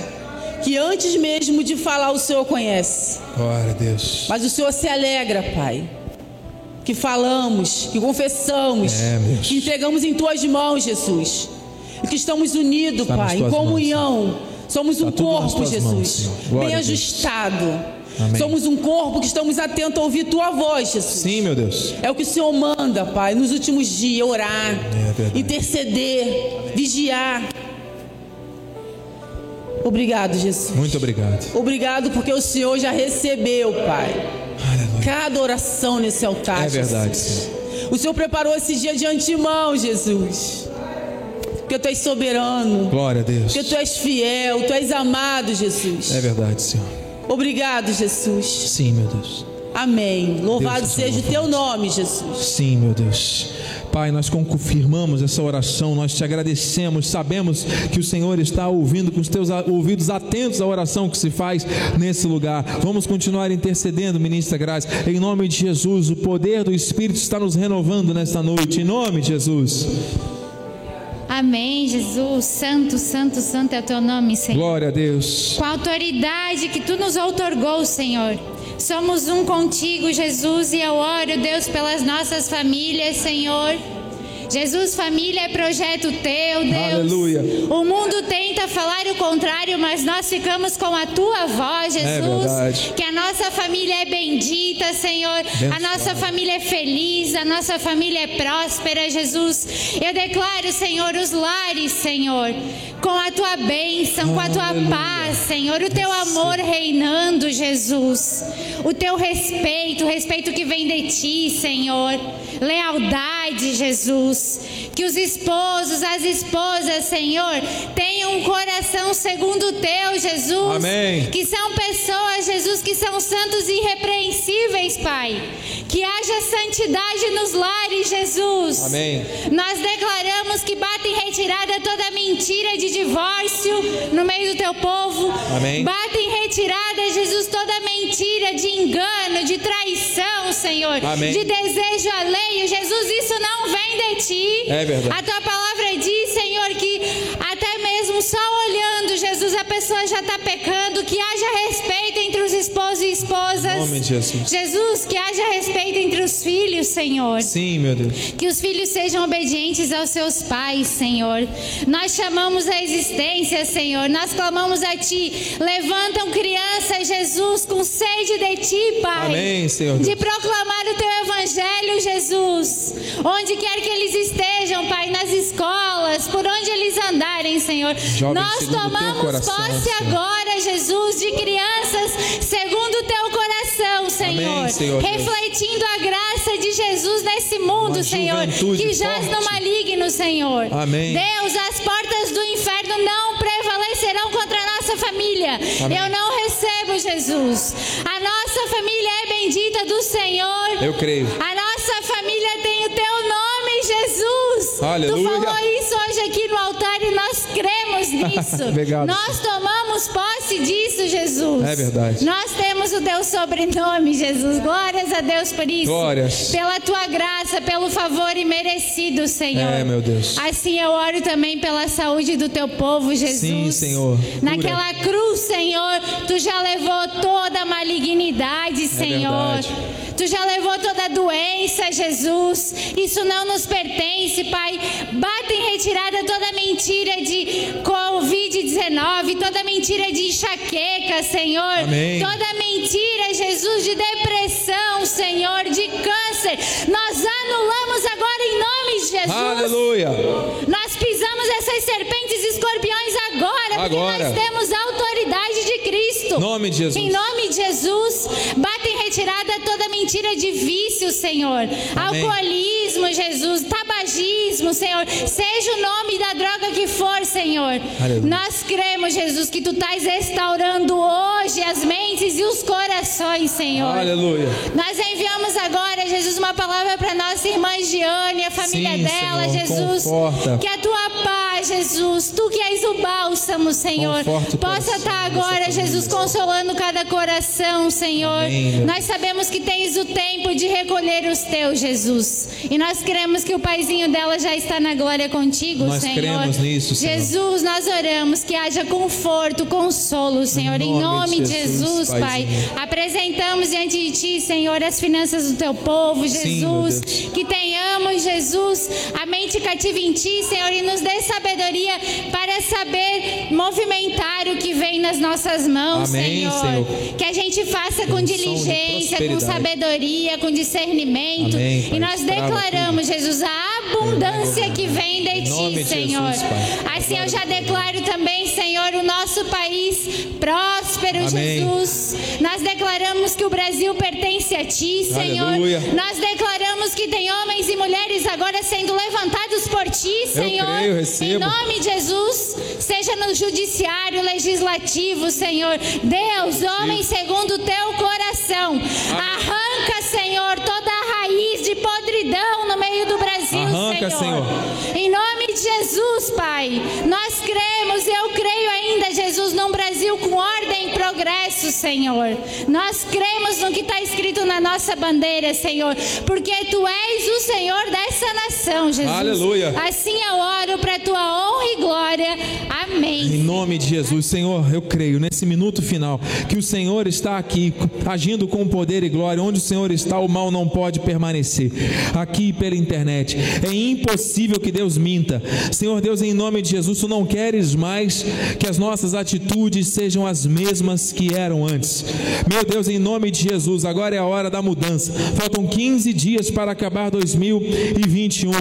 que antes mesmo de falar o Senhor conhece. Glória a Deus. Mas o Senhor se alegra, Pai. Que falamos, que confessamos, É, que entregamos em tuas mãos, Jesus. E que estamos unidos, Está Pai, em comunhão. Somos um corpo, Jesus, mãos, bem ajustado. Amém. Somos um corpo que estamos atentos a ouvir tua voz, Jesus. Sim, meu Deus. É o que o Senhor manda, Pai, nos últimos dias, orar, É interceder, vigiar. Obrigado, Jesus. Muito obrigado. Obrigado porque o Senhor já recebeu, Pai, Aleluia. cada oração nesse altar. É verdade, Jesus. Senhor. O Senhor preparou esse dia de antemão, Jesus. Porque tu és soberano, Glória a Deus. porque tu és fiel, tu és amado, Jesus. É verdade, Senhor. Obrigado, Jesus. Sim, meu Deus. Amém. Louvado Deus seja o teu nome, Jesus. Sim, meu Deus. Pai, nós confirmamos essa oração, nós te agradecemos, sabemos que o Senhor está ouvindo com os teus ouvidos atentos à oração que se faz nesse lugar. Vamos continuar intercedendo, ministra Graça, em nome de Jesus. O poder do Espírito está nos renovando nesta noite, em nome de Jesus. Amém, Jesus. Santo, santo, santo é o teu nome, Senhor. Glória a Deus. Com a autoridade que tu nos outorgou, Senhor. Somos um contigo, Jesus, e eu oro, Deus, pelas nossas famílias, Senhor. Jesus, família é projeto teu, Deus. Aleluia. O mundo tenta falar o contrário, mas nós ficamos com a tua voz, Jesus. É que a nossa família é bendita, Senhor. A Abençoada. nossa família é feliz, a nossa família é próspera, Jesus. Eu declaro, Senhor, os lares, Senhor, com a tua bênção, com a tua Aleluia. paz, Senhor, o teu amor reinando, Jesus. O teu respeito, o respeito que vem de ti, Senhor. Lealdade, Jesus. Que os esposos, as esposas, Senhor, tenham um coração segundo o teu, Jesus. Amém. Que são pessoas, Jesus, que são santos e irrepreensíveis, Pai. Que haja santidade nos lares, Jesus. Amém. Nós declaramos que bate em retirada toda mentira de divórcio no meio do teu povo. Amém. Bate em retirada, Jesus, toda mentira de engano, de traição, Senhor. Amém. De desejo alheio. Jesus, isso não vem de ti. É verdade. A tua palavra diz, Senhor, que até mesmo só olhando, Jesus, a pessoa já está pecando. Que haja respeito os esposos e esposas. Nome de Jesus. Jesus, que haja respeito entre os filhos, Senhor. Sim, meu Deus. Que os filhos sejam obedientes aos seus pais, Senhor. Nós chamamos a existência, Senhor. Nós clamamos a Ti. Levantam crianças, Jesus, com sede de Ti, Pai. Amém, Senhor De Deus. proclamar o Teu Evangelho, Jesus. Onde quer que eles estejam, Pai, nas escolas, por onde eles andarem, Senhor. Jovens Nós tomamos coração, posse Senhor. agora, Jesus, de crianças segundo o Teu coração, Senhor. Senhor Deus. Refletindo a graça de Jesus nesse mundo, Uma Senhor, que jaz no forte. maligno, Senhor. Amém. Deus, as portas do inferno não prevalecerão contra a nossa família. Amém. Eu não recebo, Jesus. A nossa família é bendita do Senhor. Eu creio. A nossa família tem o teu nome, Jesus. Aleluia. Tu falou isso hoje aqui no altar e nós Obrigado, Nós tomamos posse disso, Jesus. É verdade. Nós temos o teu sobrenome, Jesus. Glórias a Deus por isso. Glórias. Pela tua graça, pelo favor imerecido, Senhor. É, meu Deus. Assim eu oro também pela saúde do teu povo, Jesus. Sim, Senhor. Naquela cruz, Senhor, tu já levou toda a malignidade, Senhor. verdade. Tu já levou toda a doença, Jesus. Isso não nos pertence, Pai. Bata em retirada toda mentira de Covid-19, toda mentira de enxaqueca, Senhor. Amém. Toda mentira, Jesus, de depressão, Senhor, de câncer. Nós anulamos agora em nome de Jesus. Aleluia. Nós pisamos essas serpentes e escorpiões agora, Agora. porque nós temos a autoridade de Cristo. Nome de Jesus. Em nome de Jesus, bata em retirada toda mentira de vício, Senhor. Alcoolismo, Jesus, tabagismo, Senhor. Seja o nome da droga que for, Senhor. Aleluia. Nós cremos, Jesus, que tu estás restaurando hoje as mentes e os corações, Senhor. Aleluia. Nós enviamos agora, Jesus, uma palavra para nossa irmã Giane, a família Sim, dela, Senhor, Jesus. conforta. Que a tua paz, Jesus. Tu que és o bálsamo, Senhor. Possa estar agora, Jesus, consolando cada coração, Senhor. Amém, Nós sabemos que tens o tempo de recolher os teus, Jesus. E nós cremos que o paizinho dela já está na glória contigo, Nós Senhor. cremos nisso, Senhor. Jesus, nós oramos que haja conforto, consolo, Senhor. Em nome, de Jesus, Pai. Paizinho. Apresentamos diante de Ti, Senhor, as finanças do Teu povo, Sim, Jesus. Deus. que tenhamos, Jesus, a mente cativa em Ti, Senhor, e nos dê sabedoria para saber movimentar o que vem nas nossas mãos, Amém, Senhor. Senhor. Que a gente faça com de diligência, com sabedoria, com discernimento. Amém, Pai. e nós declaramos, Jesus, a abundância que vem de Ti, Senhor. Jesus. Assim eu já declaro também, Senhor, o nosso país próspero, Amém. Jesus. Nós declaramos que o Brasil pertence a Ti, Senhor. Aleluia. Nós declaramos que tem homens e mulheres agora sendo levantados por Ti, Senhor. creio, em nome de Jesus, seja no judiciário, legislativo, Senhor. Deus, homem segundo o Teu coração. Arranca, Senhor, toda a raiz de podridão no meio do Brasil, Arranca, Senhor. Em nome de Jesus, Pai. Nós cremos, e eu creio ainda, Jesus, num Brasil com ordem e progresso, Senhor. Nós cremos no que está escrito na nossa bandeira, Senhor, porque Tu és o Senhor dessa nação, Jesus. Aleluia. Assim eu oro para Tua honra e glória. Amém. Em nome de Jesus, Senhor, eu creio nesse minuto final que o Senhor está aqui agindo com poder e glória. Onde o Senhor está, o mal não pode permanecer. Aqui pela internet. É impossível que Deus minta. Senhor Deus, em nome de Jesus, tu não queres mais que as nossas atitudes sejam as mesmas que eram antes. Meu Deus, em nome de Jesus, agora é a hora da mudança. Faltam 15 dias para acabar 2021.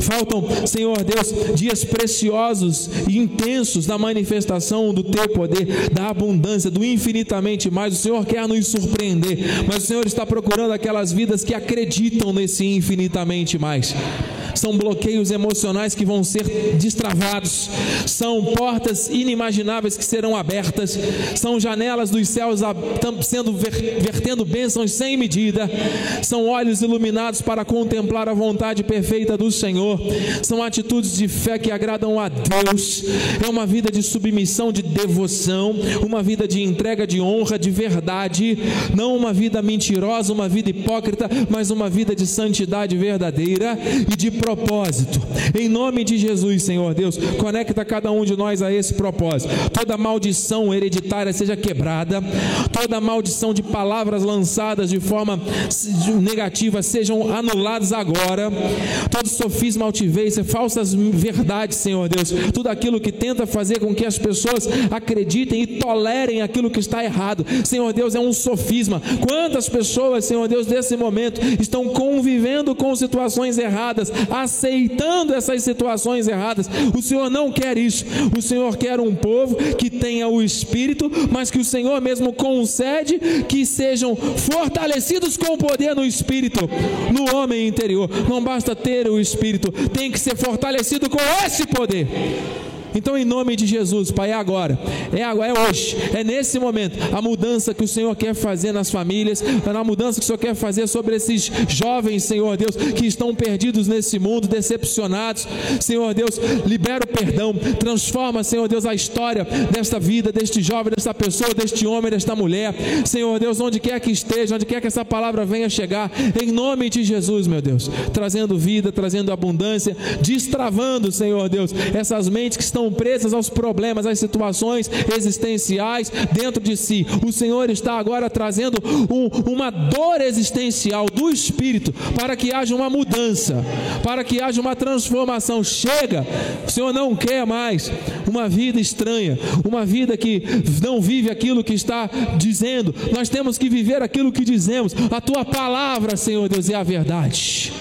Faltam, Senhor Deus, dias preciosos e intensos da manifestação do teu poder, da abundância, do infinitamente mais. O Senhor quer nos surpreender, mas o Senhor está procurando aquelas vidas que acreditam nesse infinitamente mais. São bloqueios emocionais que vão ser destravados, são portas inimagináveis que serão abertas, são janelas dos céus sendo ver- vertendo bênçãos sem medida, são olhos iluminados para contemplar a vontade perfeita do Senhor, são atitudes de fé que agradam a Deus, é uma vida de submissão, de devoção, uma vida de entrega, de honra, de verdade, não uma vida mentirosa, uma vida hipócrita, mas uma vida de santidade verdadeira e de propósito. Em nome de Jesus, Senhor Deus, conecta cada um de nós a esse propósito. Toda maldição hereditária seja quebrada, toda maldição de palavras lançadas de forma negativa sejam anuladas agora. Todo sofisma, altivez, falsas verdades, Senhor Deus, tudo aquilo que tenta fazer com que as pessoas acreditem e tolerem aquilo que está errado. Senhor Deus, é um sofisma. Quantas pessoas, Senhor Deus, nesse momento estão convivendo com situações erradas, aceitando essas situações erradas. O Senhor não quer isso. O Senhor quer um povo que tenha o Espírito, mas que o Senhor mesmo concede que sejam fortalecidos com o poder no Espírito, no homem interior. Não basta ter o Espírito, tem que ser fortalecido com esse poder. Então, em nome de Jesus, Pai, é agora, é agora, é hoje, é nesse momento. A mudança que o Senhor quer fazer nas famílias, na mudança que o Senhor quer fazer sobre esses jovens, Senhor Deus, que estão perdidos nesse mundo, decepcionados. Senhor Deus, libera o perdão, transforma, Senhor Deus, a história desta vida, deste jovem, desta pessoa, deste homem, desta mulher. Senhor Deus, onde quer que esteja, onde quer que essa palavra venha chegar, em nome de Jesus, meu Deus, trazendo vida, trazendo abundância, destravando, Senhor Deus, essas mentes que estão presas aos problemas, às situações existenciais dentro de si. O Senhor está agora trazendo um- uma dor existencial do Espírito para que haja uma mudança, para que haja uma transformação. Chega, o Senhor não quer mais uma vida estranha, uma vida que não vive aquilo que está dizendo. Nós temos que viver aquilo que dizemos. A tua palavra, Senhor Deus, é a verdade.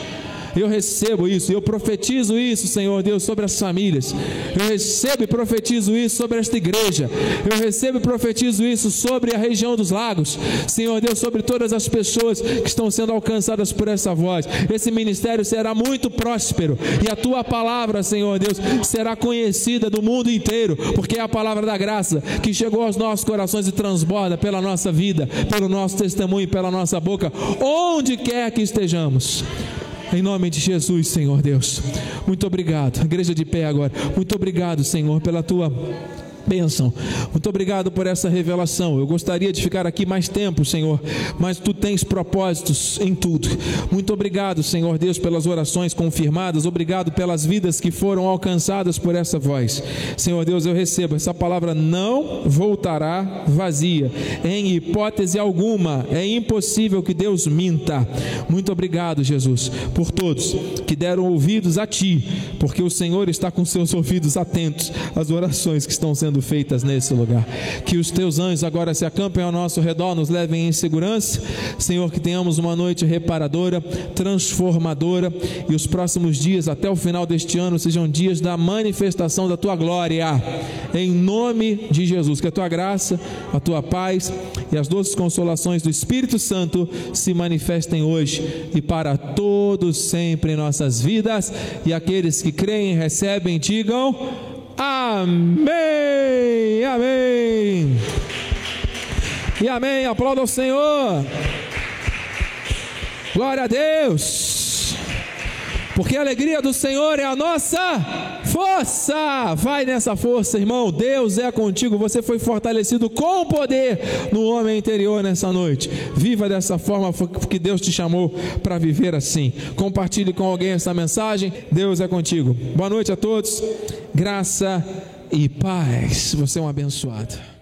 Eu recebo isso, eu profetizo isso, Senhor Deus, sobre as famílias. Eu recebo e profetizo isso sobre esta igreja. Eu recebo e profetizo isso sobre a região dos lagos. Senhor Deus, sobre todas as pessoas que estão sendo alcançadas por essa voz. Esse ministério será muito próspero e a tua palavra, Senhor Deus, será conhecida do mundo inteiro, porque é a palavra da graça que chegou aos nossos corações e transborda pela nossa vida, pelo nosso testemunho, pela nossa boca, onde quer que estejamos. Em nome de Jesus, Senhor Deus. Muito obrigado. Igreja de pé agora. Muito obrigado, Senhor, pela tua bênção. Muito obrigado por essa revelação. Eu gostaria de ficar aqui mais tempo, Senhor, mas tu tens propósitos em tudo. Muito obrigado, Senhor Deus, pelas orações confirmadas. Obrigado pelas vidas que foram alcançadas por essa voz. Senhor Deus, eu recebo essa palavra não voltará vazia. Em hipótese alguma, é impossível que Deus minta. Muito obrigado, Jesus, por todos que deram ouvidos a ti, porque o Senhor está com seus ouvidos atentos às orações que estão sendo sendo feitas nesse lugar. Que os teus anjos agora se acampem ao nosso redor, nos levem em segurança. Senhor, que tenhamos uma noite reparadora, transformadora e os próximos dias, até o final deste ano, sejam dias da manifestação da tua glória. Em nome de Jesus, que a tua graça, a tua paz e as doces consolações do Espírito Santo se manifestem hoje e para todos sempre em nossas vidas. E aqueles que creem recebem, digam. Amém, amém. E amém. Aplauda o Senhor. Glória a Deus. Porque a alegria do Senhor é a nossa força. Vai nessa força, irmão. Deus é contigo. Você foi fortalecido com poder no homem interior nessa noite. Viva dessa forma porque Deus te chamou para viver assim. Compartilhe com alguém essa mensagem. Deus é contigo. Boa noite a todos graça e paz. Você é um abençoado.